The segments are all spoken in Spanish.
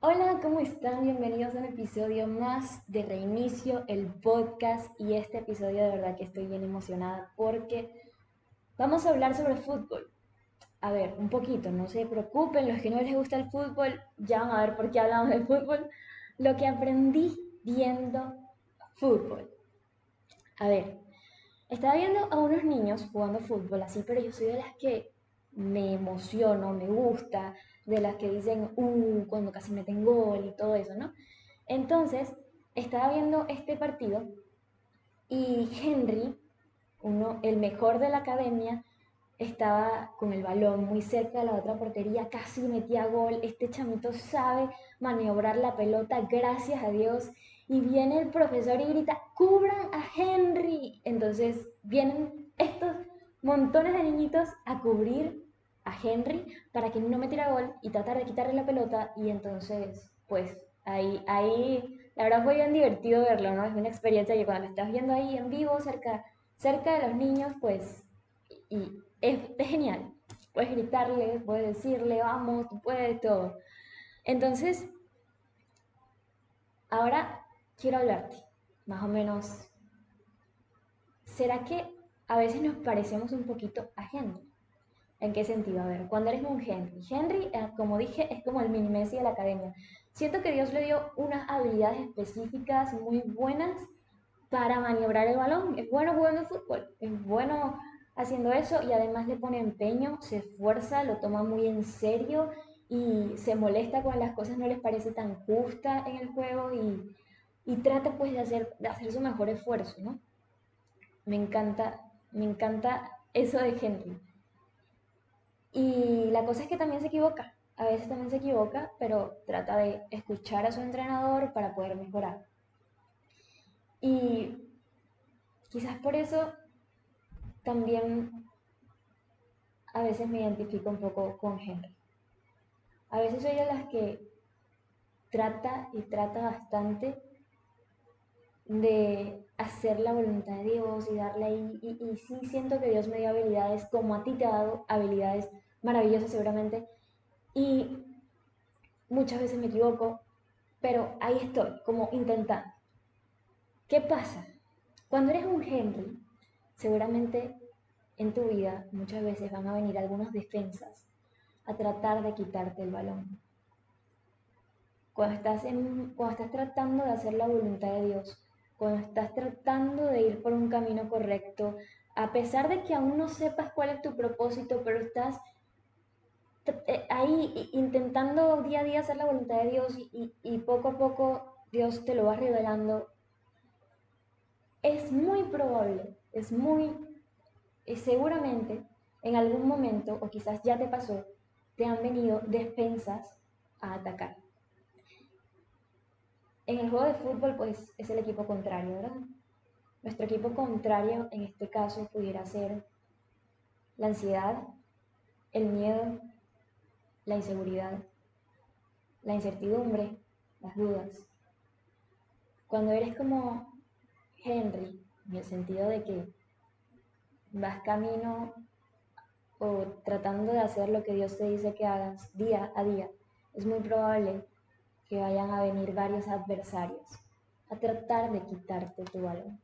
Hola, ¿cómo están? Bienvenidos a un episodio más de Reinicio, el podcast. Y este episodio de verdad que estoy bien emocionada porque vamos a hablar sobre fútbol. A ver, un poquito, no se preocupen, los que no les gusta el fútbol, ya van a ver por qué hablamos de fútbol. Lo que aprendí viendo fútbol. A ver, estaba viendo a unos niños jugando fútbol así, pero yo soy de las que me emociono, me gusta, de las que dicen, uh, cuando casi meten gol y todo eso, ¿no? Entonces, estaba viendo este partido y Henry, uno, el mejor de la academia, estaba con el balón muy cerca de la otra portería, casi metía gol. Este chamito sabe maniobrar la pelota, gracias a Dios. Y viene el profesor y grita, cubran a Henry. Entonces vienen estos montones de niñitos a cubrir a Henry para que no metiera gol y tratar de quitarle la pelota y entonces pues ahí, ahí la verdad fue bien divertido verlo, ¿no? Es una experiencia que cuando estás viendo ahí en vivo cerca, cerca de los niños pues y es, genial. Puedes gritarle, puedes decirle, vamos, tú puedes, todo. Entonces, ahora quiero hablarte, más o menos. ¿Será que a veces nos parecemos un poquito a Henry? ¿En qué sentido? A ver, cuando eres un Henry. Henry, eh, como dije, es como el mini Messi de la academia. Siento que Dios le dio unas habilidades específicas muy buenas para maniobrar el balón. Es bueno jugando fútbol, es bueno haciendo eso y además le pone empeño, se esfuerza, lo toma muy en serio y se molesta cuando las cosas no les parece tan justas en el juego y, y trata pues de hacer, de hacer su mejor esfuerzo, ¿no? Me encanta, me encanta eso de Henry. Y la cosa es que también se equivoca, a veces también se equivoca, pero trata de escuchar a su entrenador para poder mejorar. Y quizás por eso también a veces me identifico un poco con Henry. A veces soy de las que trata y trata bastante de hacer la voluntad de Dios y darle ahí. Y, y, sí siento que Dios me dio habilidades como a ti te ha dado habilidades maravillosa seguramente. Y muchas veces me equivoco, pero ahí estoy, como intentando. ¿Qué pasa? Cuando eres un Henry, seguramente en tu vida muchas veces van a venir algunas defensas a tratar de quitarte el balón. Cuando estás, cuando estás tratando de hacer la voluntad de Dios, cuando estás tratando de ir por un camino correcto, a pesar de que aún no sepas cuál es tu propósito, pero estás eh, ahí intentando día a día hacer la voluntad de Dios y, poco a poco Dios te lo va revelando, es muy probable, es muy, seguramente en algún momento, o quizás ya te pasó, te han venido defensas a atacar. En el juego de fútbol, pues es el equipo contrario, ¿verdad? Nuestro equipo contrario en este caso pudiera ser la ansiedad, el miedo, la inseguridad, la incertidumbre, las dudas. Cuando eres como Henry, en el sentido de que vas camino o tratando de hacer lo que Dios te dice que hagas día a día, es muy probable que vayan a venir varios adversarios a tratar de quitarte tu balón,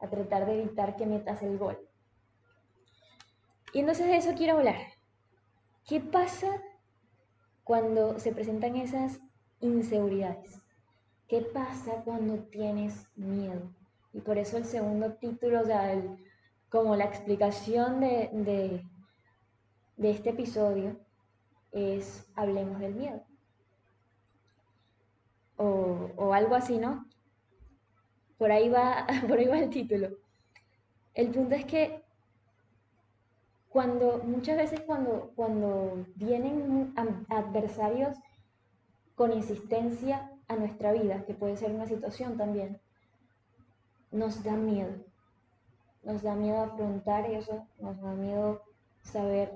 a tratar de evitar que metas el gol. Y entonces de eso quiero hablar. ¿Qué pasa cuando se presentan esas inseguridades? ¿Qué pasa cuando tienes miedo? Y por eso el segundo título, o sea, como la explicación de, de, este episodio es Hablemos del miedo. O, algo así, ¿no? Por ahí, va, por ahí va el título. El punto es que cuando muchas veces cuando, cuando vienen adversarios con insistencia a nuestra vida, que puede ser una situación también, nos da miedo. Nos da miedo afrontar eso, nos da miedo saber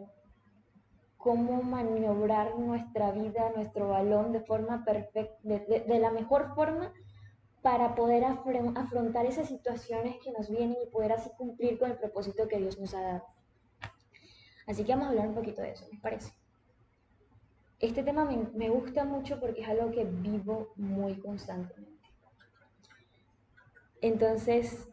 cómo maniobrar nuestra vida, nuestro balón de forma perfecta, de, la mejor forma para poder afrontar esas situaciones que nos vienen y poder así cumplir con el propósito que Dios nos ha dado. Así que vamos a hablar un poquito de eso, ¿les parece? este tema me gusta mucho porque es algo que vivo muy constantemente. Entonces,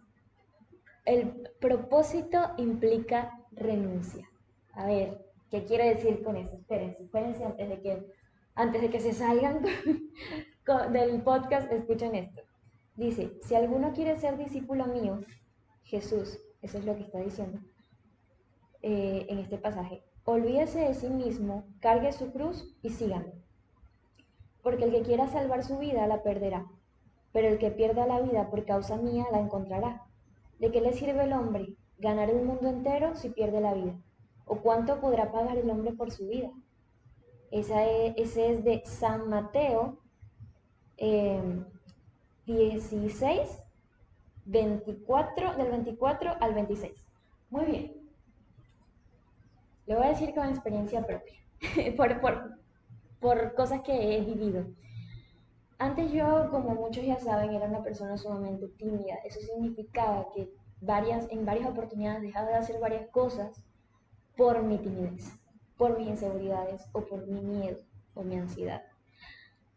el propósito implica renuncia. A ver, ¿qué quiere decir con eso? Espérense, espérense antes de que, antes de que se salgan del podcast, escuchen esto. Dice, si alguno quiere ser discípulo mío, Jesús, eso es lo que está diciendo eh, en este pasaje, olvídese de sí mismo, cargue su cruz y síganme. Porque el que quiera salvar su vida la perderá, pero el que pierda la vida por causa mía la encontrará. ¿De qué le sirve el hombre ganar el mundo entero si pierde la vida? ¿O cuánto podrá pagar el hombre por su vida? Esa es, ese es de San Mateo 16, em, 24, del 24 al 26. Muy bien. Lo voy a decir con experiencia propia, por, por, por cosas que he vivido. Antes yo, como muchos ya saben, era una persona sumamente tímida. Eso significaba que varias, en varias oportunidades dejaba de hacer varias cosas por mi timidez, por mis inseguridades o por mi miedo o mi ansiedad.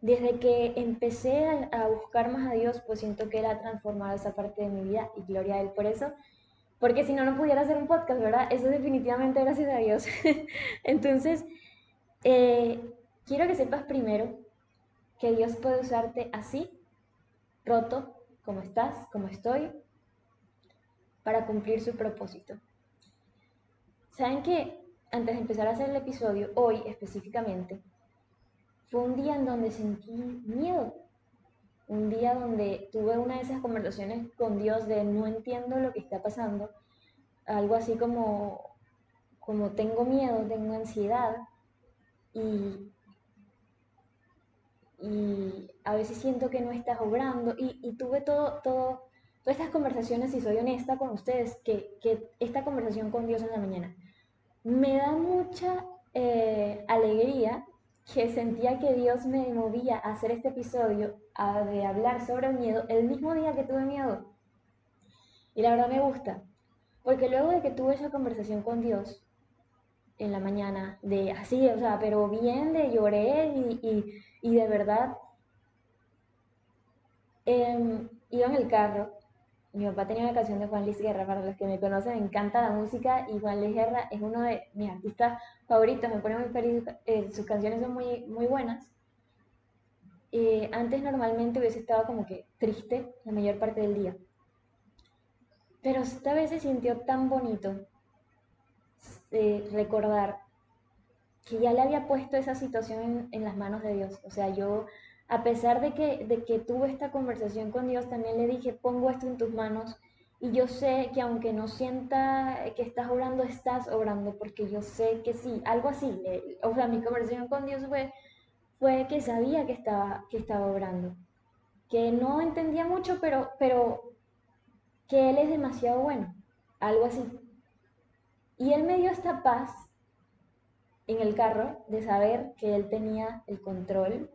Desde que empecé a, buscar más a Dios, pues siento que Él ha transformado esa parte de mi vida y gloria a Él por eso. Porque si no, no pudiera hacer un podcast, ¿verdad? Eso definitivamente gracias a Dios. Entonces, eh, quiero que sepas primero que Dios puede usarte así, roto, como estás, como estoy, para cumplir su propósito. ¿Saben que antes de empezar a hacer el episodio, hoy específicamente, fue un día en donde sentí miedo? Un día donde tuve una de esas conversaciones con Dios de no entiendo lo que está pasando, algo así como, como tengo miedo, tengo ansiedad y y a veces siento que no estás obrando y, tuve todo, todo, todas estas conversaciones, y soy honesta con ustedes, que, que esta conversación con Dios en la mañana me da mucha eh, alegría que sentía que Dios me movía a hacer este episodio, a, de hablar sobre el miedo, el mismo día que tuve miedo. Y la verdad me gusta, porque luego de que tuve esa conversación con Dios en la mañana, de así, o sea, pero bien, de lloré y y de verdad, em, iba en el carro. Mi papá tenía una canción de Juan Luis Guerra, para los que me conocen, me encanta la música y Juan Luis Guerra es uno de mis artistas favoritos, me pone muy feliz, eh, sus canciones son muy, muy buenas. antes normalmente hubiese estado como que triste la mayor parte del día, pero esta vez se sintió tan bonito eh, recordar que ya le había puesto esa situación en, las manos de Dios. O sea, yo, a pesar de que, de que tuve esta conversación con Dios, también le dije, pongo esto en tus manos. Y yo sé que aunque no sienta que estás obrando, estás obrando, porque yo sé que sí, algo así. o sea, mi conversación con Dios fue, fue que sabía que estaba, que estaba obrando. Que no entendía mucho, pero, pero que Él es demasiado bueno. Algo así. Y Él me dio esta paz en el carro de saber que él tenía el control,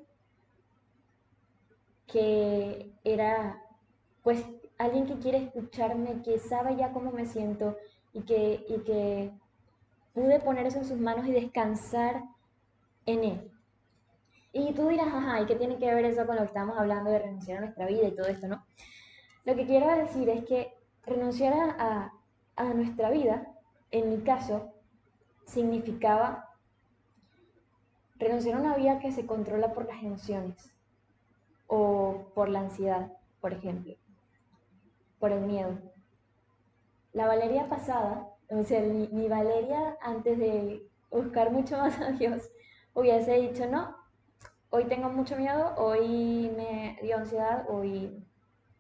que era pues alguien que quiere escucharme, que sabe ya cómo me siento y que, y que pude poner eso en sus manos y descansar en él. Y tú dirás, ajá, ¿y qué tiene que ver eso con lo que estamos hablando de renunciar a nuestra vida y todo esto, no? Lo que quiero decir es que renunciar a, a nuestra vida, en mi caso, significaba Renunciar a una vida que se controla por las emociones o por la ansiedad, por ejemplo, por el miedo. La Valeria pasada, o sea, mi, Valeria antes de buscar mucho más a Dios, hubiese dicho, no, hoy tengo mucho miedo, hoy me dio ansiedad, hoy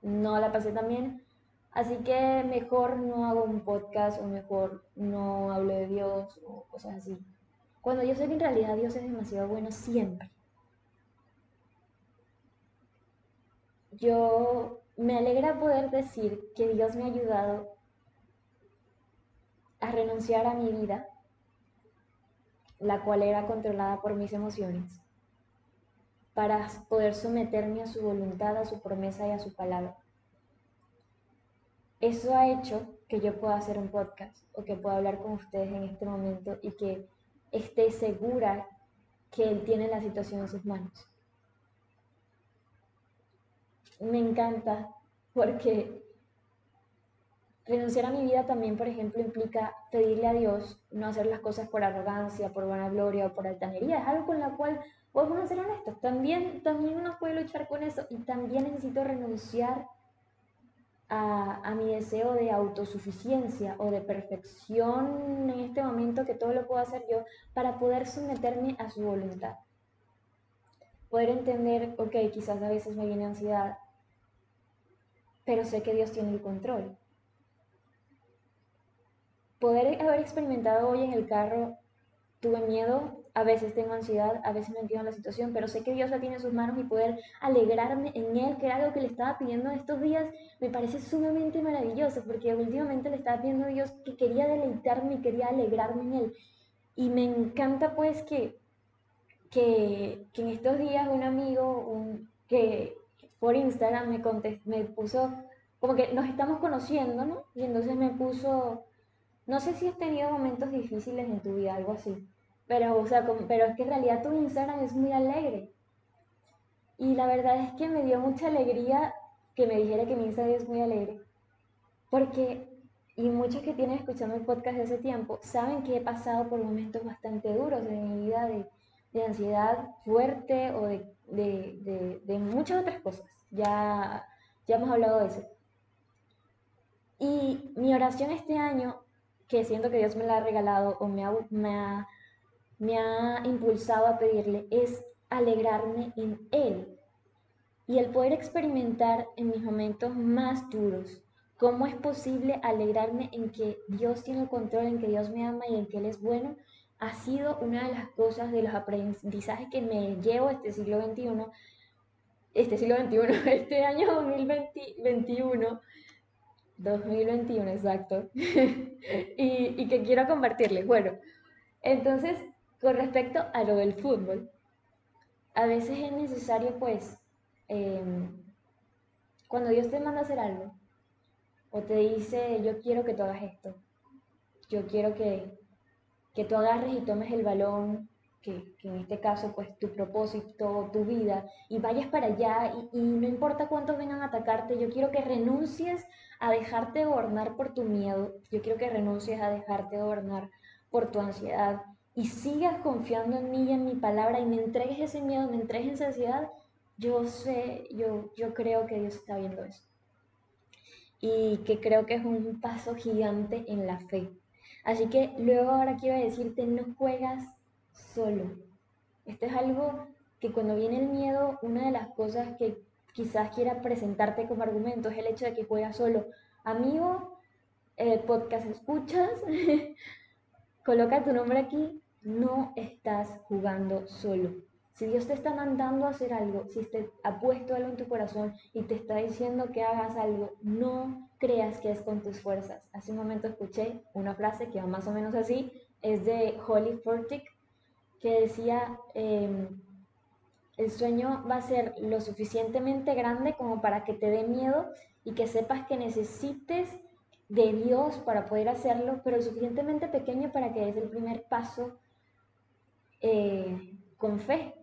no la pasé tan bien, así que mejor no hago un podcast o mejor no hablo de Dios o cosas así. Cuando yo sé que en realidad Dios es demasiado bueno siempre. Yo me alegra poder decir que Dios me ha ayudado a renunciar a mi vida, la cual era controlada por mis emociones, para poder someterme a su voluntad, a su promesa y a su palabra. Eso ha hecho que yo pueda hacer un podcast o que pueda hablar con ustedes en este momento y que esté segura que Él tiene la situación en sus manos. Me encanta porque renunciar a mi vida también, por ejemplo, implica pedirle a Dios no hacer las cosas por arrogancia, por vanagloria o por altanería. Es algo con la cual podemos ser honestos. También, también uno puede luchar con eso y también necesito renunciar a, mi deseo de autosuficiencia o de perfección en este momento que todo lo puedo hacer yo para poder someterme a su voluntad. Poder entender, ok, quizás a veces me viene ansiedad, pero sé que Dios tiene el control. Poder haber experimentado hoy en el carro, tuve miedo, a veces tengo ansiedad, a veces me entiendo en la situación, pero sé que Dios la tiene en sus manos y poder alegrarme en Él, que era algo que le estaba pidiendo estos días, me parece sumamente maravilloso, porque últimamente le estaba pidiendo a Dios que quería deleitarme y quería alegrarme en Él. Y me encanta pues que, que, en estos días un amigo un, que por Instagram me, me puso, como que nos estamos conociendo, ¿no? Y entonces me puso, no sé si has tenido momentos difíciles en tu vida, algo así pero, o sea, pero es que en realidad tu Instagram es muy alegre. Y la verdad es que me dio mucha alegría que me dijera que mi Instagram es muy alegre. Porque, y muchos que tienen escuchando el podcast de hace tiempo, saben que he pasado por momentos bastante duros en mi vida de, de ansiedad fuerte o de, de, de, muchas otras cosas. Ya, ya hemos hablado de eso. Y mi oración este año, que siento que Dios me la ha regalado o me me ha me ha impulsado a pedirle es alegrarme en Él y el poder experimentar en mis momentos más duros cómo es posible alegrarme en que Dios tiene el control, en que Dios me ama y en que Él es bueno, ha sido una de las cosas, de los aprendizajes que me llevo este siglo XXI, este siglo XXI, este año 2021, 2021 exacto, y, y que quiero compartirles. Bueno, entonces con respecto a lo del fútbol, a veces es necesario, pues, em, cuando Dios te manda a hacer algo, o te dice, yo quiero que tú hagas esto, yo quiero que, que tú agarres y tomes el balón, que, en este caso, pues, tu propósito, tu vida, y vayas para allá, y, y no importa cuántos vengan a atacarte, yo quiero que renuncies a dejarte gobernar por tu miedo, yo quiero que renuncies a dejarte gobernar por tu ansiedad, y sigas confiando en mí y en mi palabra y me entregues ese miedo, me entregues esa ansiedad, yo sé, yo, yo creo que Dios está viendo eso. Y que creo que es un paso gigante en la fe. Así que luego ahora quiero decirte, no juegas solo. Esto es algo que cuando viene el miedo, una de las cosas que quizás quiera presentarte como argumento es el hecho de que juegas solo. Amigo, el podcast escuchas, coloca tu nombre aquí, no estás jugando solo. Si Dios te está mandando a hacer algo, si te ha puesto algo en tu corazón y te está diciendo que hagas algo, no creas que es con tus fuerzas. Hace un momento escuché una frase que va más o menos así, es de Holly Furtick, que decía, em, el sueño va a ser lo suficientemente grande como para que te dé miedo y que sepas que necesites de Dios para poder hacerlo, pero suficientemente pequeño para que des el primer paso eh, con fe.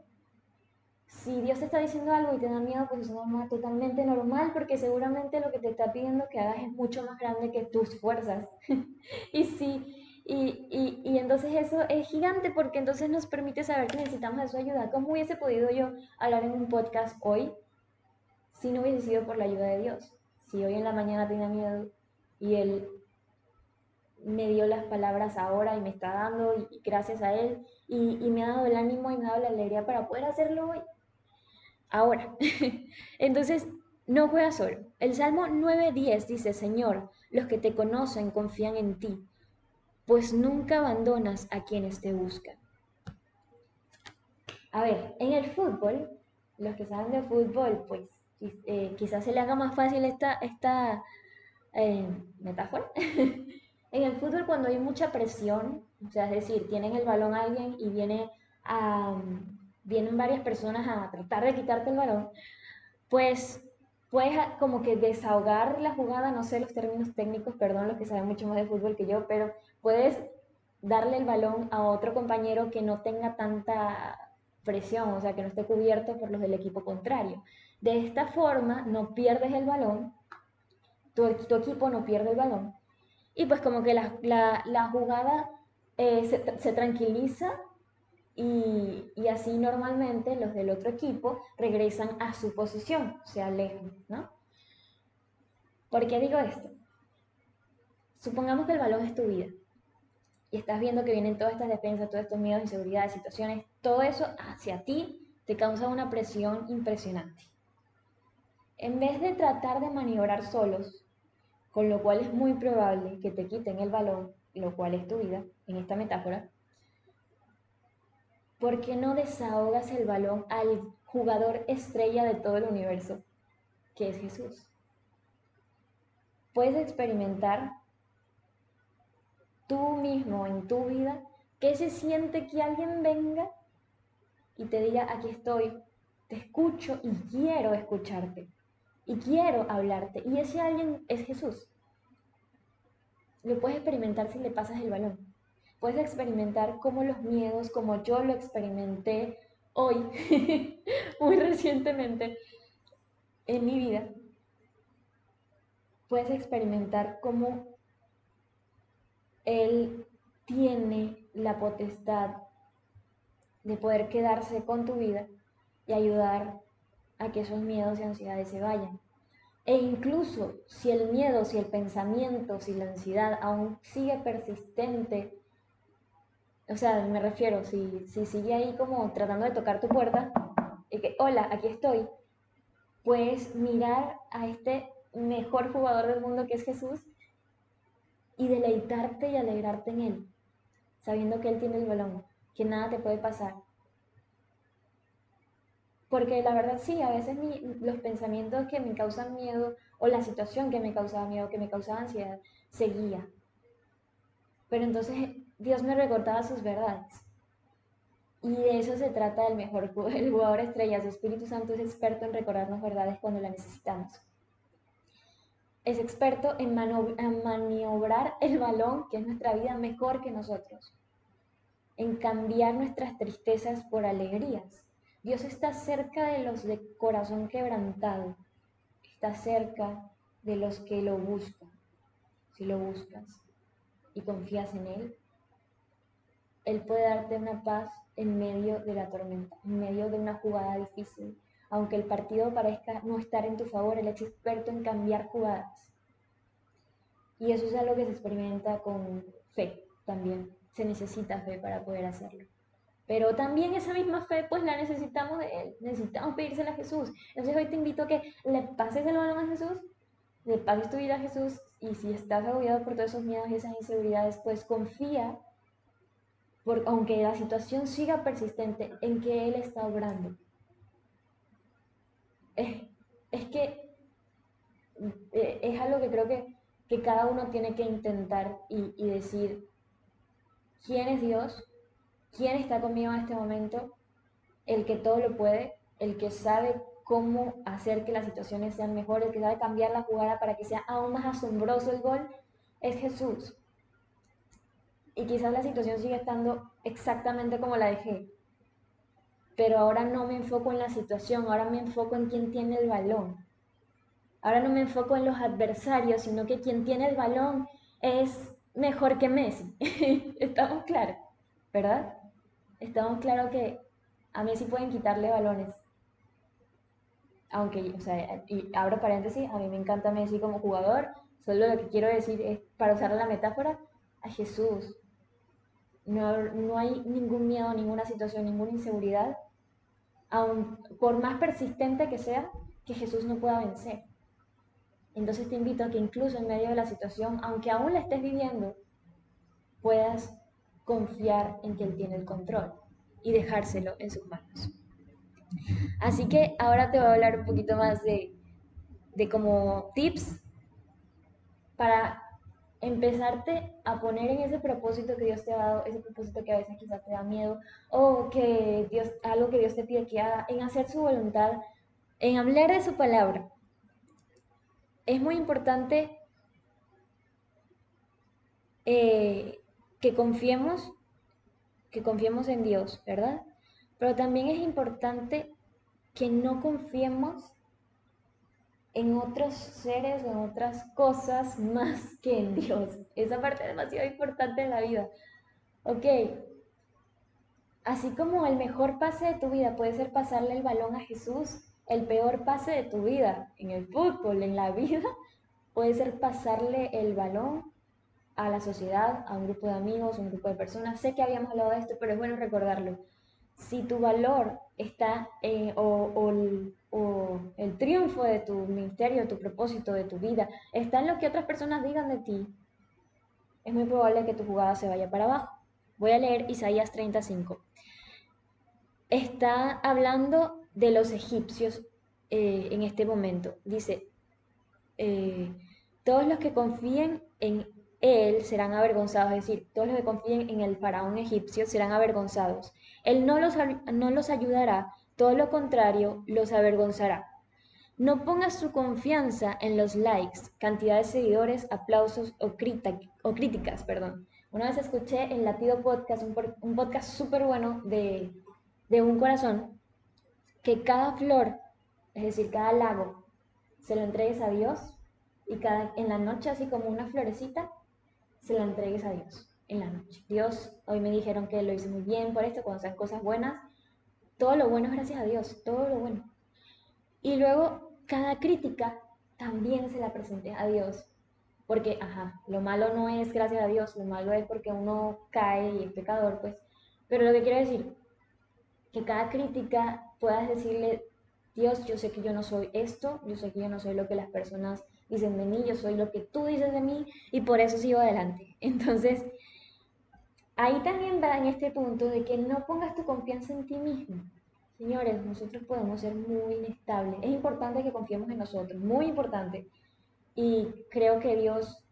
Si Dios te está diciendo algo y te da miedo, pues es totalmente normal porque seguramente lo que te está pidiendo que hagas es mucho más grande que tus fuerzas. y sí, y, y, entonces eso es gigante porque entonces nos permite saber que necesitamos de su ayuda. ¿Cómo hubiese podido yo hablar en un podcast hoy si no hubiese sido por la ayuda de Dios? Si hoy en la mañana tenía miedo y Él me dio las palabras ahora y me está dando y, gracias a Él y, me ha dado el ánimo y me ha dado la alegría para poder hacerlo hoy. Ahora, entonces, no juegas solo. El Salmo 9.10 dice, Señor, los que te conocen confían en ti, pues nunca abandonas a quienes te buscan. A ver, en el fútbol, los que saben de fútbol, pues eh, quizás se le haga más fácil esta, esta eh, metáfora. en el fútbol cuando hay mucha presión, o sea, es decir, tienen el balón alguien y viene a, vienen varias personas a tratar de quitarte el balón, pues puedes como que desahogar la jugada, no sé los términos técnicos, perdón los que saben mucho más de fútbol que yo, pero puedes darle el balón a otro compañero que no tenga tanta presión, o sea, que no esté cubierto por los del equipo contrario. De esta forma no pierdes el balón, tu, equipo no pierde el balón, y pues como que la, jugada eh, se, tranquiliza y, así normalmente los del otro equipo regresan a su posición, se alejan, ¿no? ¿Por qué digo esto? Supongamos que el balón es tu vida y estás viendo que vienen todas estas defensas, todos estos miedos, inseguridades, situaciones, todo eso hacia ti te causa una presión impresionante. En vez de tratar de maniobrar solos, con lo cual es muy probable que te quiten el balón, lo cual es tu vida, en esta metáfora, ¿por qué no desahogas el balón al jugador estrella de todo el universo, que es Jesús? Puedes experimentar tú mismo en tu vida qué se siente que alguien venga y te diga, aquí estoy, te escucho y quiero escucharte y quiero hablarte. Y ese alguien es Jesús. Lo puedes experimentar si le pasas el balón. Puedes experimentar cómo los miedos, como yo lo experimenté hoy, muy recientemente en mi vida, puedes experimentar cómo Él tiene la potestad de poder quedarse con tu vida y ayudar a que esos miedos y ansiedades se vayan. E incluso si el miedo, si el pensamiento, si la ansiedad aún sigue persistente, o sea, me refiero, si, si sigue ahí como tratando de tocar tu puerta, y que, hola, aquí estoy, puedes mirar a este mejor jugador del mundo que es Jesús y deleitarte y alegrarte en Él, sabiendo que Él tiene el balón, que nada te puede pasar, porque la verdad sí, a veces los pensamientos que me causan miedo o la situación que me causaba miedo, que me causaba ansiedad, seguía. Pero entonces Dios me recordaba sus verdades. Y de eso se trata el mejor el jugador estrella. Su Espíritu Santo es experto en recordarnos verdades cuando las necesitamos. Es experto en, en maniobrar el balón, que es nuestra vida, mejor que nosotros. En cambiar nuestras tristezas por alegrías Dios está cerca de los de corazón quebrantado, está cerca de los que lo buscan. Si lo buscas y confías en Él, Él puede darte una paz en medio de la tormenta, en medio de una jugada difícil. Aunque el partido parezca no estar en tu favor, Él es experto en cambiar jugadas. Y eso es algo que se experimenta con fe también. Se necesita fe para poder hacerlo. Pero también esa misma fe, pues la necesitamos de Él, necesitamos pedírsela a Jesús. Entonces hoy te invito a que le pases el balón a Jesús, le pases tu vida a Jesús y si estás agobiado por todos esos miedos y esas inseguridades, pues confía, por, aunque la situación siga persistente, en que Él está obrando. Es, que eh, es algo que creo que, que, cada uno tiene que intentar y, decir, ¿quién es Dios? ¿Quién está conmigo en este momento? El que todo lo puede, el que sabe cómo hacer que las situaciones sean mejores, que sabe cambiar la jugada para que sea aún más asombroso el gol, es Jesús. Y quizás la situación sigue estando exactamente como la dejé. Pero ahora no me enfoco en la situación, ahora me enfoco en quién tiene el balón. Ahora no me enfoco en los adversarios, sino que quien tiene el balón es mejor que Messi. ¿Estamos claros? ¿Verdad? estamos claros que a Messi pueden quitarle balones. Aunque, o sea, y abro paréntesis, a mí me encanta Messi como jugador, solo lo que quiero decir es, para usar la metáfora, a Jesús. No, no hay ningún miedo, ninguna situación, ninguna inseguridad, aun por más persistente que sea, que Jesús no pueda vencer. Entonces te invito a que incluso en medio de la situación, aunque aún la estés viviendo, puedas confiar en que Él tiene el control y dejárselo en sus manos. Así que ahora te voy a hablar un poquito más de, de como tips para empezarte a poner en ese propósito que Dios te ha dado, ese propósito que a veces quizás te da miedo, o que Dios, algo que Dios te pide que haga, en hacer su voluntad, en hablar de su palabra. Es muy importante eh, que confiemos, que confiemos en Dios, ¿verdad? Pero también es importante que no confiemos en otros seres o en otras cosas más que en Dios. Esa parte es demasiado importante en la vida. Ok, así como el mejor pase de tu vida puede ser pasarle el balón a Jesús, el peor pase de tu vida en el fútbol, en la vida, puede ser pasarle el balón a la sociedad, a un grupo de amigos, un grupo de personas. Sé que habíamos hablado de esto, pero es bueno recordarlo. Si tu valor está el triunfo de tu ministerio, tu propósito, de tu vida, está en lo que otras personas digan de ti, es muy probable que tu jugada se vaya para abajo. Voy a leer Isaías 35. Está hablando de los egipcios eh, en este momento. Dice, eh, todos los que confíen en él serán avergonzados, es decir, todos los que confíen en el faraón egipcio serán avergonzados. Él no los, no los ayudará, todo lo contrario, los avergonzará. No pongas tu confianza en los likes, cantidad de seguidores, aplausos o, o críticas. Perdón. Una vez escuché en Latido Podcast, un, podcast súper bueno de, de un corazón, que cada flor, es decir, cada lago, se lo entregues a Dios y cada, en la noche, así como una florecita, se la entregues a Dios en la noche. Dios, hoy me dijeron que lo hice muy bien por esto, cuando sean cosas buenas, todo lo bueno es gracias a Dios, todo lo bueno. Y luego, cada crítica también se la presente a Dios. Porque, ajá, lo malo no es gracias a Dios, lo malo es porque uno cae y es pecador, pues. Pero lo que quiero decir, que cada crítica puedas decirle, Dios, yo sé que yo no soy esto, yo sé que yo no soy lo que las personas dicen de mí, yo soy lo que tú dices de mí y por eso sigo adelante. Entonces, ahí también va en este punto de que no pongas tu confianza en ti mismo. Señores, nosotros podemos ser muy inestables. Es importante que confiemos en nosotros, muy importante. Y creo que Dios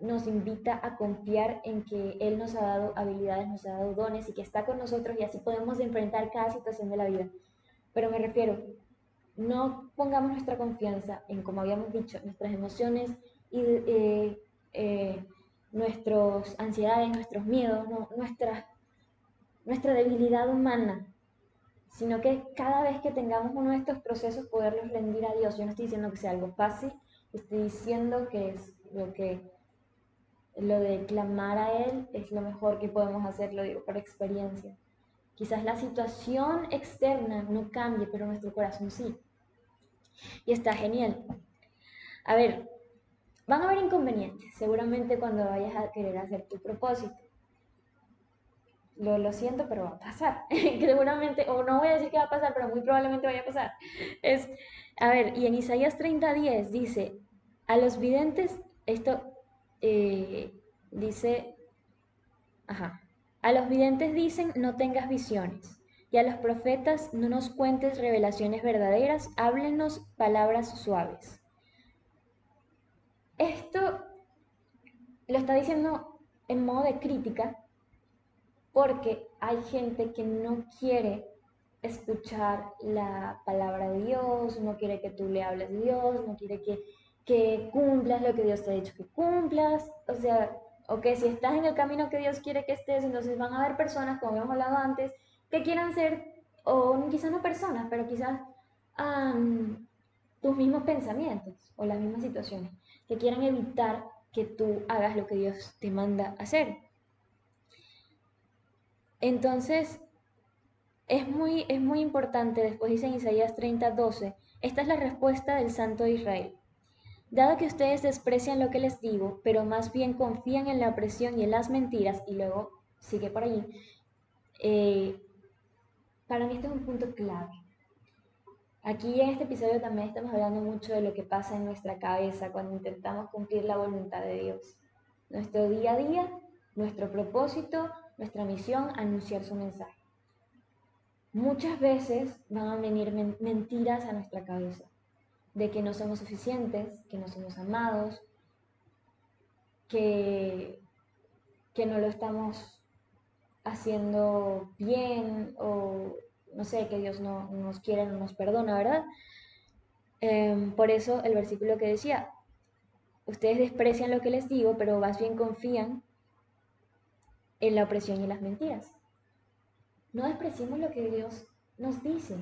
nos invita a confiar en que Él nos ha dado habilidades, nos ha dado dones y que está con nosotros y así podemos enfrentar cada situación de la vida. Pero me refiero, no pongamos nuestra confianza en, como habíamos dicho, nuestras emociones y eh, eh, nuestras ansiedades, nuestros miedos, nuestra, nuestra debilidad humana, sino que cada vez que tengamos uno de estos procesos poderlos rendir a Dios. Yo no estoy diciendo que sea algo fácil, estoy diciendo que es lo que lo de clamar a Él es lo mejor que podemos hacer, lo digo por experiencia. Quizás la situación externa no cambie, pero nuestro corazón sí. Y está genial. A ver, van a haber inconvenientes, seguramente cuando vayas a querer hacer tu propósito. Lo, lo siento, pero va a pasar. seguramente, o no voy a decir que va a pasar, pero muy probablemente vaya a pasar. Es, a ver, y en Isaías 30:10 dice, a los videntes, esto eh, dice, ajá, a los videntes dicen, no tengas visiones y a los profetas no nos cuentes revelaciones verdaderas, háblenos palabras suaves. Esto lo está diciendo en modo de crítica porque hay gente que no quiere escuchar la palabra de Dios, no quiere que tú le hables de Dios, no quiere que, que cumplas lo que Dios te ha dicho que cumplas. O sea, o que si estás en el camino que Dios quiere que estés, entonces van a haber personas, como hemos hablado antes, que quieran ser, o quizás no personas, pero quizás tus mismos pensamientos o las mismas situaciones, que quieran evitar que tú hagas lo que Dios te manda hacer. Entonces, es muy, es muy importante, después dice en Isaías 30, 12, esta es la respuesta del Santo de Israel. Dado que ustedes desprecian lo que les digo, pero más bien confían en la opresión y en las mentiras, y luego sigue por allí, eh, para mí este es un punto clave. Aquí en este episodio también estamos hablando mucho de lo que pasa en nuestra cabeza cuando intentamos cumplir la voluntad de Dios. Nuestro día a día, nuestro propósito, nuestra misión, anunciar su mensaje. Muchas veces van a venir mentiras a nuestra cabeza de que no somos suficientes, que no somos amados, que, que no lo estamos haciendo bien o no sé, que Dios no nos quiere, no nos perdona, ¿verdad? Em, por eso el versículo que decía, ustedes desprecian lo que les digo, pero más bien confían en la opresión y las mentiras. no despreciemos lo que Dios nos dice.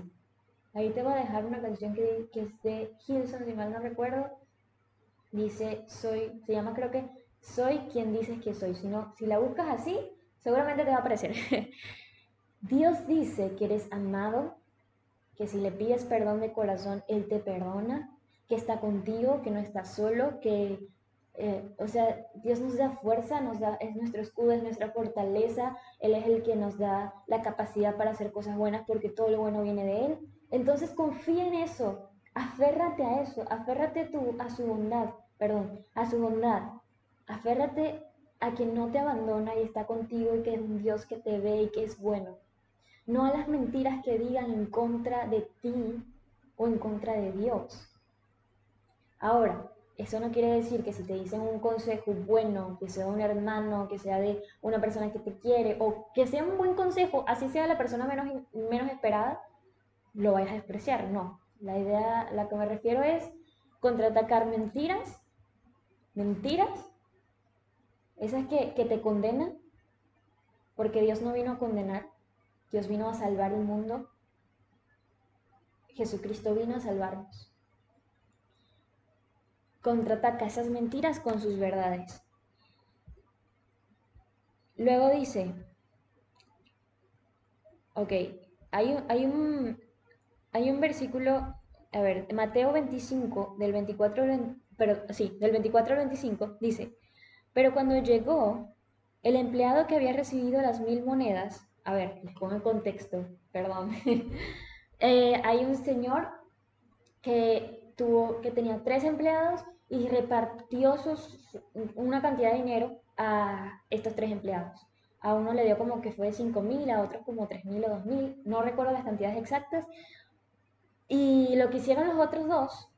Ahí te voy a dejar una canción que, que es de Hilson, si mal no recuerdo. Dice, soy, se llama creo que, soy quien dices que soy. Si, no, si la buscas así, seguramente te va a aparecer. Dios dice que eres amado, que si le pides perdón de corazón, Él te perdona, que está contigo, que no estás solo, que, eh, o sea, Dios nos da fuerza, nos da, es nuestro escudo, es nuestra fortaleza, Él es el que nos da la capacidad para hacer cosas buenas porque todo lo bueno viene de Él. Entonces confía en eso, aférrate a eso, aférrate tu, a su bondad, perdón, a su bondad, aférrate a quien no te abandona y está contigo y que es un Dios que te ve y que es bueno. No a las mentiras que digan en contra de ti o en contra de Dios. Ahora, eso no quiere decir que si te dicen un consejo bueno, que sea de un hermano, que sea de una persona que te quiere, o que sea un buen consejo, así sea la persona menos, menos esperada, lo vayas a despreciar. No. La idea a la que me refiero es contraatacar mentiras, mentiras, esas que, que te condenan, porque Dios no vino a condenar, Dios vino a salvar el mundo, Jesucristo vino a salvarnos contraataca esas mentiras con sus verdades. Luego dice, ok, hay, hay, un, hay un versículo, a ver, Mateo 25, del 24, pero, sí, del 24 al 25, dice, pero cuando llegó el empleado que había recibido las mil monedas, a ver, les pongo en contexto, perdón, eh, hay un señor que, tuvo, que tenía tres empleados y repartió sus, una cantidad de dinero a estos tres empleados. A uno le dio como que fue 5 mil, a otros como 3 mil o 2 mil, no recuerdo las cantidades exactas. Y lo que hicieron los otros dos,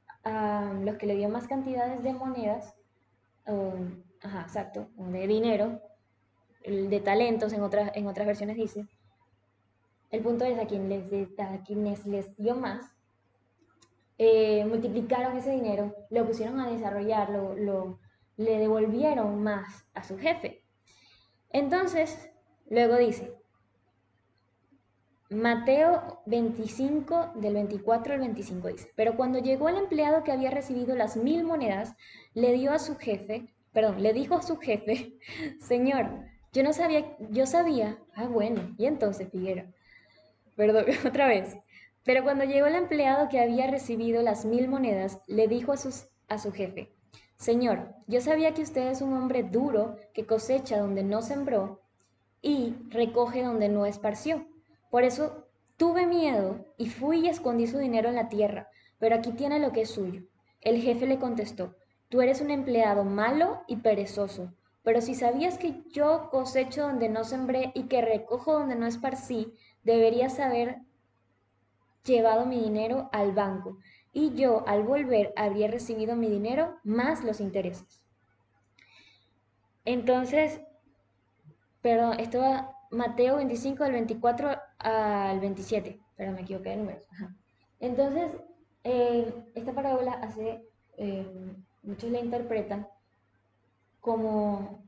los que le dio más cantidades de monedas, ajá, exacto, de dinero, de talentos en otras, en otras versiones dice, el punto es a, quien les, a quienes les dio más, eh, multiplicaron ese dinero, lo pusieron a desarrollar, lo, le devolvieron más a su jefe. Entonces, luego dice, Mateo 25, del 24 al 25 dice, pero cuando llegó el empleado que había recibido las mil monedas, le dio a su jefe, perdón, le dijo a su jefe, Señor, yo no sabía, yo sabía, ah bueno, y entonces Figuera, perdón, otra vez, pero cuando llegó el empleado que había recibido las mil monedas, le dijo a, a su jefe, Señor, yo sabía que usted es un hombre duro que cosecha donde no sembró y recoge donde no esparció. Por eso tuve miedo y fui y escondí su dinero en la tierra, pero aquí tiene lo que es suyo. El jefe le contestó, tú eres un empleado malo y perezoso, pero si sabías que yo cosecho donde no sembré y que recojo donde no esparcí, deberías saber llevado mi dinero al banco y yo al volver habría recibido mi dinero más los intereses. Entonces, perdón, esto va Mateo 25 del 24 al 27, pero me equivoqué de números. Entonces, eh, esta parábola hace, eh, muchos la interpretan como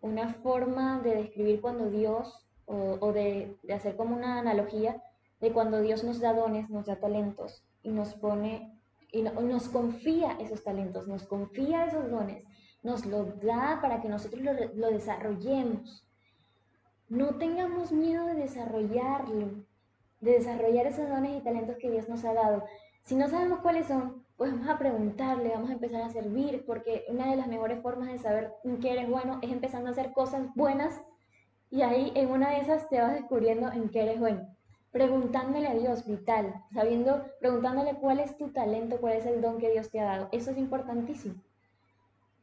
una forma de describir cuando Dios, o, de, hacer como una analogía de cuando Dios nos da dones, nos da talentos y nos pone y nos confía esos talentos, nos confía esos dones, nos los da para que nosotros lo, lo desarrollemos. No tengamos miedo de desarrollarlo, de desarrollar esos dones y talentos que Dios nos ha dado. Si no sabemos cuáles son, pues vamos a preguntarle, vamos a empezar a servir, porque una de las mejores formas de saber qué eres bueno es empezando a hacer cosas buenas y ahí en una de esas te vas descubriendo en qué eres bueno preguntándole a Dios, vital, sabiendo, preguntándole cuál es tu talento, cuál es el don que Dios te ha dado. Eso es importantísimo.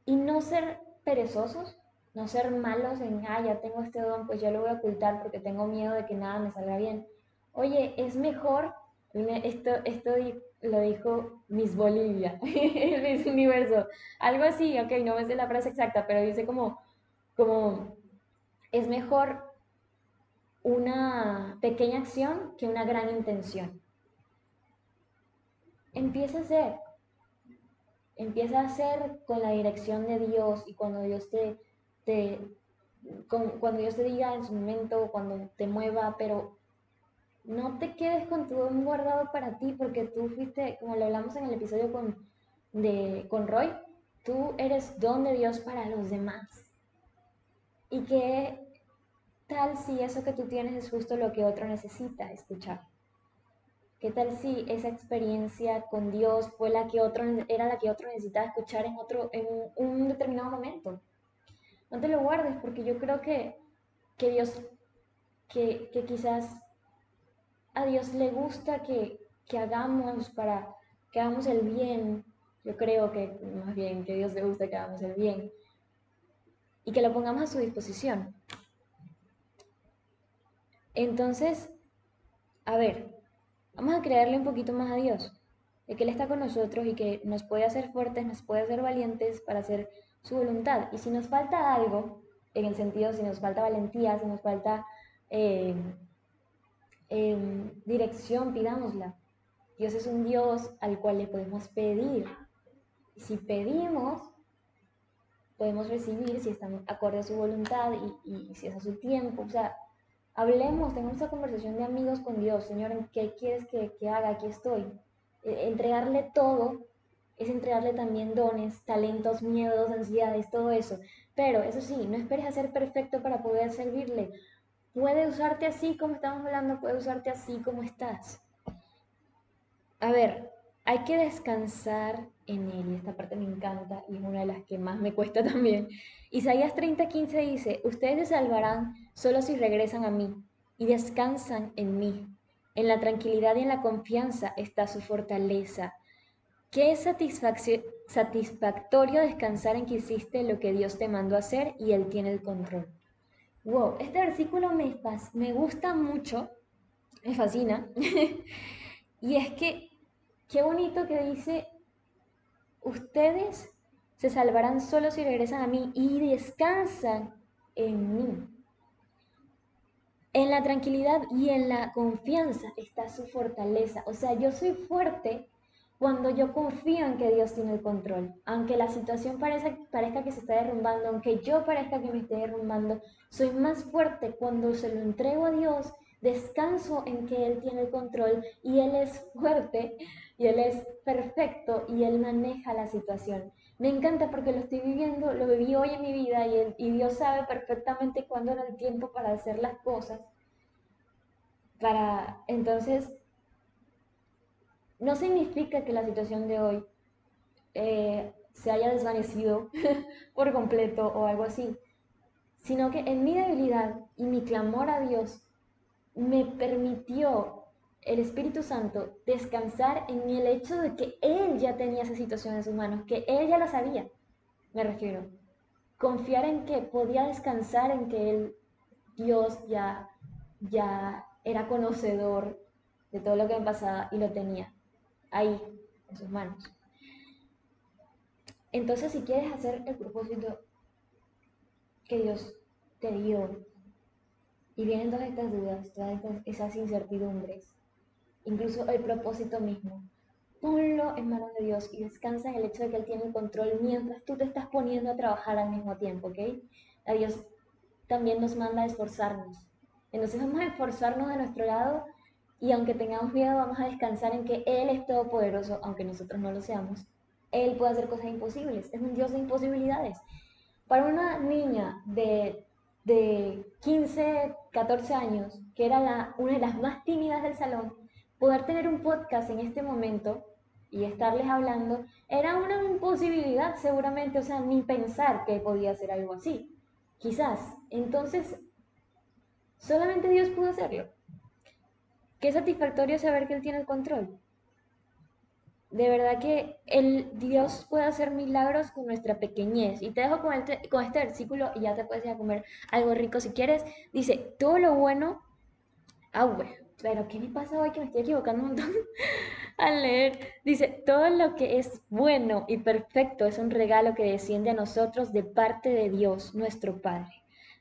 Y no ser perezosos, no ser malos en, ah, ya tengo este don, pues yo lo voy a ocultar porque tengo miedo de que nada me salga bien. Oye, es mejor, esto, esto lo dijo Miss Bolivia, Miss Universo, algo así, ok, no me sé la frase exacta, pero dice como, como, es mejor una pequeña acción que una gran intención. Empieza a hacer, empieza a hacer con la dirección de Dios y cuando Dios te, te cuando Dios te diga en su momento, cuando te mueva, pero no te quedes con tu don guardado para ti porque tú fuiste, como lo hablamos en el episodio con, de, con Roy, tú eres don de Dios para los demás. Y qué tal si eso que tú tienes es justo lo que otro necesita escuchar. ¿Qué tal si esa experiencia con Dios fue la que otro era la que otro necesitaba escuchar en otro en un determinado momento? No te lo guardes porque yo creo que, que Dios que, que, quizás a Dios le gusta que, que hagamos para que hagamos el bien. Yo creo que más bien que Dios le gusta que hagamos el bien y que lo pongamos a su disposición. Entonces, a ver, Vamos a creerle un poquito más a Dios, de que Él está con nosotros y que nos puede hacer fuertes, nos puede hacer valientes para hacer su voluntad. Y si nos falta algo, en el sentido, si nos falta valentía, si nos falta eh, em, dirección, pidámosla. Dios es un Dios al cual le podemos pedir. Y si pedimos, podemos recibir si estamos acorde a su voluntad y, y si es a su tiempo. O sea, Hablemos, tengamos esa conversación de amigos con Dios. Señor, ¿en qué quieres que, haga? Aquí estoy. E, entregarle todo es entregarle también dones, talentos, miedos, ansiedades, todo eso. Pero eso sí, no esperes a ser perfecto para poder servirle. Puede usarte así como estamos hablando, puede usarte así como estás. A ver, hay que descansar en él, y esta parte me encanta y es una de las que más me cuesta también. Isaías 30:15 dice, ustedes se salvarán solo si regresan a mí y descansan en mí. En la tranquilidad y en la confianza está su fortaleza. Qué satisfactorio descansar en que hiciste lo que Dios te mandó hacer y Él tiene el control. Wow, este versículo me, me gusta mucho, me fascina. y es que Qué bonito que dice, ustedes se salvarán solo si regresan a mí y descansan en mí. En la tranquilidad y en la confianza está su fortaleza. O sea, yo soy fuerte cuando yo confío en que Dios tiene el control. Aunque la situación parezca, que se está derrumbando, aunque yo parezca que me esté derrumbando, soy más fuerte cuando se lo entrego a Dios, descanso en que Él tiene el control y Él es fuerte y Él es perfecto y Él maneja la situación. Me encanta porque lo estoy viviendo, lo viví hoy en mi vida y, y Dios sabe perfectamente cuándo era el tiempo para hacer las cosas. Para entonces, no significa que la situación de hoy eh, se haya desvanecido por completo o algo así, sino que en mi debilidad y mi clamor a Dios me permitió el Espíritu Santo descansar en el hecho de que Él ya tenía esa situación en sus manos, que Él ya la sabía, me refiero. Confiar en que podía descansar en que Él, Dios, ya, ya era conocedor de todo lo que me pasaba y lo tenía ahí, en sus manos. Entonces, si quieres hacer el propósito que Dios te dio, y vienen todas estas dudas, todas esas incertidumbres, incluso el propósito mismo. Ponlo en manos de Dios y descansa en el hecho de que Él tiene el control mientras tú te estás poniendo a trabajar al mismo tiempo, ¿ok? A Dios también nos manda a esforzarnos. Entonces vamos a esforzarnos de nuestro lado y aunque tengamos miedo, vamos a descansar en que Él es todopoderoso, aunque nosotros no lo seamos. Él puede hacer cosas imposibles, es un Dios de imposibilidades. Para una niña de, de 15, 14 años, que era una de las más tímidas del salón, poder tener un podcast en este momento y estarles hablando era una imposibilidad seguramente, o sea, ni pensar que podía ser algo así. Quizás. Entonces, solamente Dios pudo hacerlo. Qué satisfactorio saber que Él tiene el control. De verdad que el Dios puede hacer milagros con nuestra pequeñez. Y te dejo con, con este versículo y ya te puedes ir a comer algo rico si quieres. Dice, todo lo bueno, ah, bueno, pero ¿qué me pasa hoy que me estoy equivocando un montón al leer? Dice, todo lo que es bueno y perfecto es un regalo que desciende a nosotros de parte de Dios, nuestro Padre,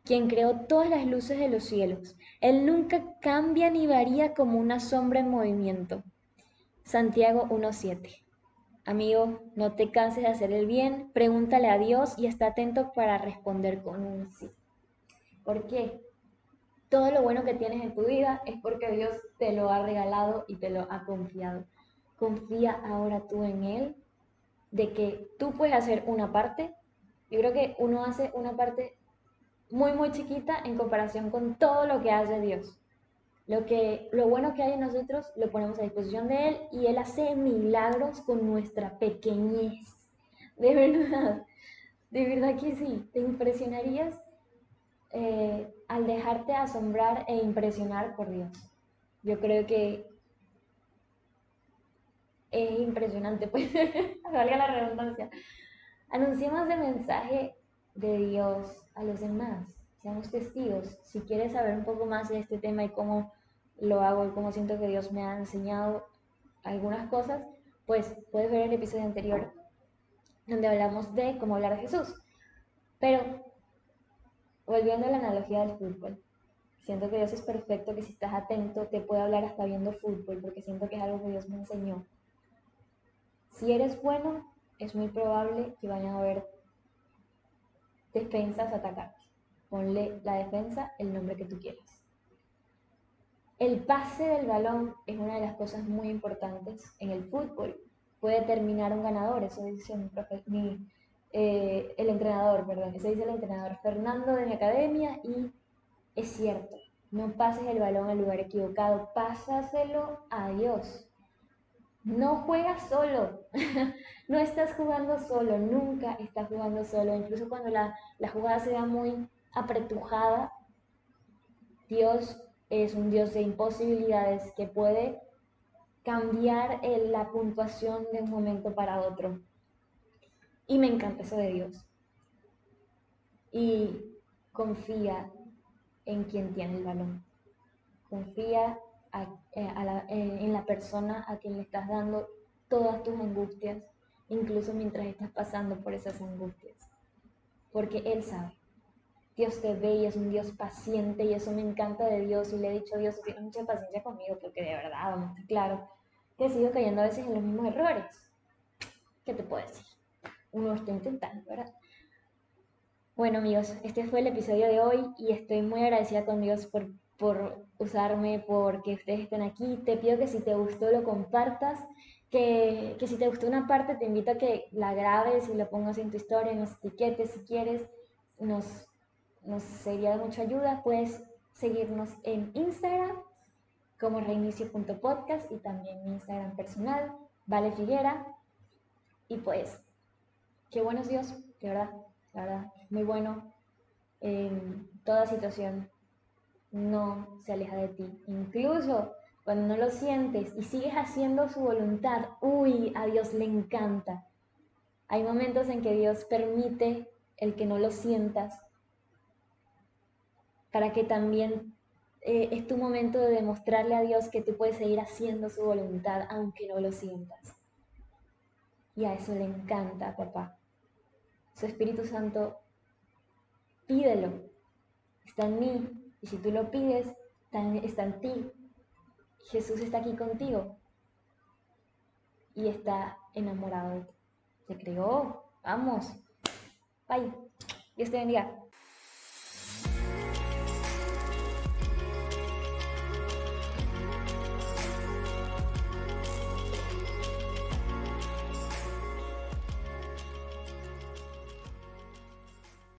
quien creó todas las luces de los cielos. Él nunca cambia ni varía como una sombra en movimiento. Santiago 1.7. Amigo, no te canses de hacer el bien, pregúntale a Dios y está atento para responder con un sí. ¿Por qué? todo lo bueno que tienes en tu vida es porque Dios te lo ha regalado y te lo ha confiado. Confía ahora tú en Él, de que tú puedes hacer una parte. Yo creo que uno hace una parte muy, muy chiquita en comparación con todo lo que hace Dios. Lo, que, lo bueno que hay en nosotros lo ponemos a disposición de Él y Él hace milagros con nuestra pequeñez. De verdad, de verdad que sí, te impresionarías eh, al dejarte asombrar e impresionar por Dios. Yo creo que es impresionante, pues, valga la redundancia. Anunciemos el mensaje de Dios a los demás seamos testigos. Si quieres saber un poco más de este tema y cómo lo hago y cómo siento que Dios me ha enseñado algunas cosas, pues puedes ver el episodio anterior donde hablamos de cómo hablar de Jesús. Pero, volviendo a la analogía del fútbol, siento que Dios es perfecto, que si estás atento te puede hablar hasta viendo fútbol, porque siento que es algo que Dios me enseñó. Si eres bueno, es muy probable que vayan a haber defensas atacar ponle la defensa el nombre que tú quieras. El pase del balón es una de las cosas muy importantes en el fútbol. Puede terminar un ganador, eso dice mi, eh, el entrenador, perdón, eso dice el entrenador Fernando de mi academia y es cierto, no pases el balón al lugar equivocado, pásaselo a Dios. No juegas solo, no estás jugando solo, nunca estás jugando solo, incluso cuando la, la jugada se da muy apretujada. Dios es un Dios de imposibilidades que puede cambiar la puntuación de un momento para otro. Y me encanta eso de Dios. Y confía en quien tiene el balón. Confía eh, en la persona a quien le estás dando todas tus angustias, incluso mientras estás pasando por esas angustias. Porque Él sabe. Dios te ve y es un Dios paciente y eso me encanta de Dios y le he dicho a Dios, tiene mucha paciencia conmigo porque de verdad, vamos, claro, que he sido cayendo a veces en los mismos errores. ¿Qué te puedo decir? Uno está intentando, ¿verdad? Bueno amigos, este fue el episodio de hoy y estoy muy agradecida con Dios por, por usarme, porque ustedes estén aquí. Te pido que si te gustó lo compartas, que, que si te gustó una parte te invito a que la grabes y lo pongas en tu historia, nos etiquetes si quieres, nos nos sería de mucha ayuda, puedes seguirnos en Instagram como reinicio.podcast y también mi Instagram personal, Vale Figuera. Y pues, qué buenos Dios, de verdad, verdad, muy bueno. En toda situación no se aleja de ti. Incluso cuando no lo sientes y sigues haciendo su voluntad, uy, a Dios le encanta. Hay momentos en que Dios permite el que no lo sientas para que también eh, es tu momento de demostrarle a Dios que tú puedes seguir haciendo su voluntad aunque no lo sientas. Y a eso le encanta, papá. Su Espíritu Santo, pídelo. Está en mí. Y si tú lo pides, está en, ti. Jesús está aquí contigo. Y está enamorado de ti. Te creó. Vamos. Bye. Dios te bendiga.